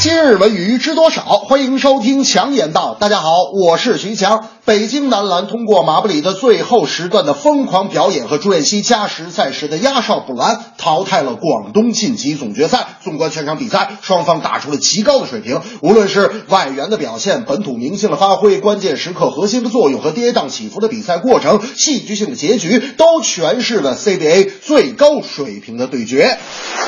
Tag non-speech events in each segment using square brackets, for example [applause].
今日文娱知多少？欢迎收听强言道。大家好，我是徐强。北京男篮通过马布里的最后时段的疯狂表演和朱彦西加时赛时的压哨补篮，淘汰了广东晋级总决赛。纵观全场比赛，双方打出了极高的水平，无论是外援的表现、本土明星的发挥、关键时刻核心的作用和跌宕起伏的比赛过程、戏剧性的结局，都诠释了 CBA 最高水平的对决。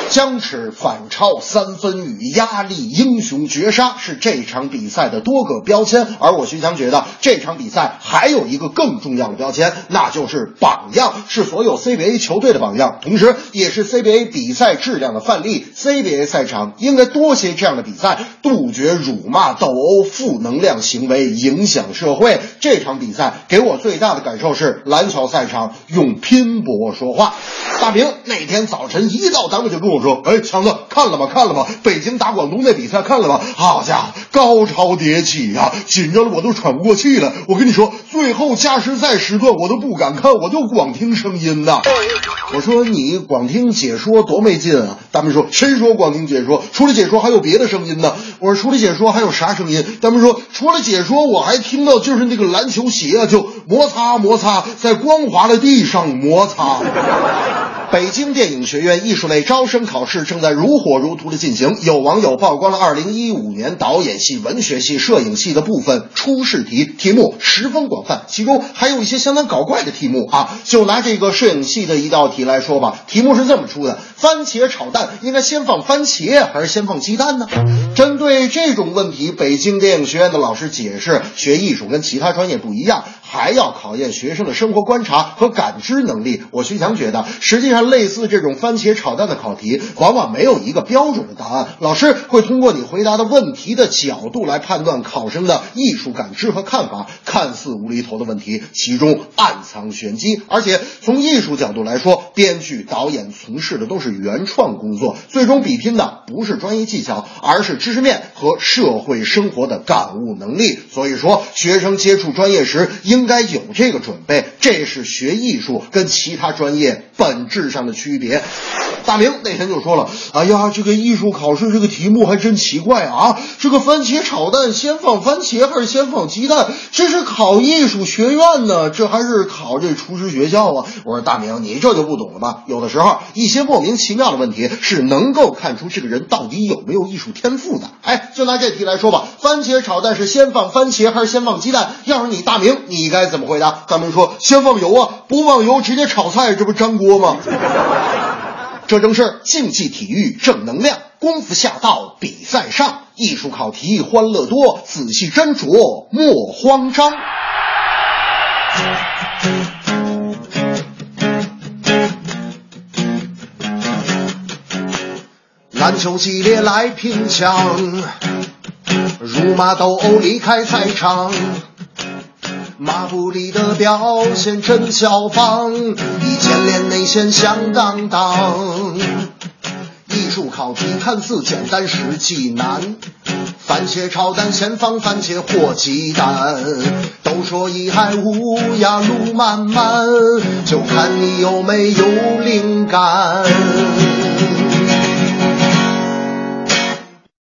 僵持、反超、三分雨、压力、英雄绝杀是这场比赛的多个标签，而我徐强觉得这场比赛还有一个更重要的标签，那就是榜样，是所有 CBA 球队的榜样，同时也是 CBA 比赛质量的范例。CBA 赛场应该多些这样的比赛，杜绝辱骂、斗殴、负能量行为影响社会。这场比赛给我最大的感受是，篮球赛场用拼搏说话。大明那天早晨一到单位就跟我说：“哎，强子，看了吗？看了吗？北京打广东那比赛看了吗？好家伙，高潮迭起呀、紧张的我都喘不过气了。我跟你说，最后加时赛时段我都不敢看，我就光听声音呐。我说你光听解说多没劲啊！他们说：谁说光听解说？除了解说还有别的声音呢。我说除了解说还有啥声音？他们说：除了解说，我还听到就是那个篮球鞋啊，就摩擦摩擦，在光滑的地上摩擦。北京电影学院艺术类招生考试正在如火如荼的进行，有网友曝光了2015年导演系、文学系、摄影系的部分初试题，题目十分广泛，其中还有一些相当搞怪的题目啊。就拿这个摄影系的一道题来说吧，题目是这么出的：番茄炒蛋应该先放番茄还是先放鸡蛋呢？针对这种问题，北京电影学院的老师解释，学艺术跟其他专业不一样，还要考验学生的生活观察和感知能力。我徐强觉得，实际上类似这种番茄炒蛋的考题，往往没有一个标准的答案，老师会通过你回答的问题的角度来判断考生的艺术感知和看法。看似无厘头的问题，其中暗藏玄机。而且从艺术角度来说，编剧、导演从事的都是原创工作，最终比拼的不是专业技巧，而是知识面和社会生活的感悟能力。所以说，学生接触专业时应应该有这个准备，这是学艺术跟其他专业本质上的区别。大明那天就说了：“哎呀，这个艺术考试这个题目还真奇怪啊！这个番茄炒蛋先放番茄还是先放鸡蛋？这是考艺术学院呢，这还是考这厨师学校啊？”我说：“大明，你这就不懂了吧？有的时候一些莫名其妙的问题是能够看出这个人到底有没有艺术天赋的。哎，就拿这题来说吧，番茄炒蛋是先放番茄还是先放鸡蛋？要是你大明，你该怎么回答？大明说：先放油啊，不放油直接炒菜，这不粘锅吗？” [laughs] 这正是竞技体育正能量，功夫下到比赛上，艺术考题欢乐多，仔细斟酌莫慌张。篮球激烈来拼抢，辱骂斗殴离开赛场。马布里的表现真效仿，一见连内线响当当。艺术考题看似简单，实际难。番茄炒蛋先放番茄或鸡蛋，都说一海无涯路漫漫，就看你有没有灵感。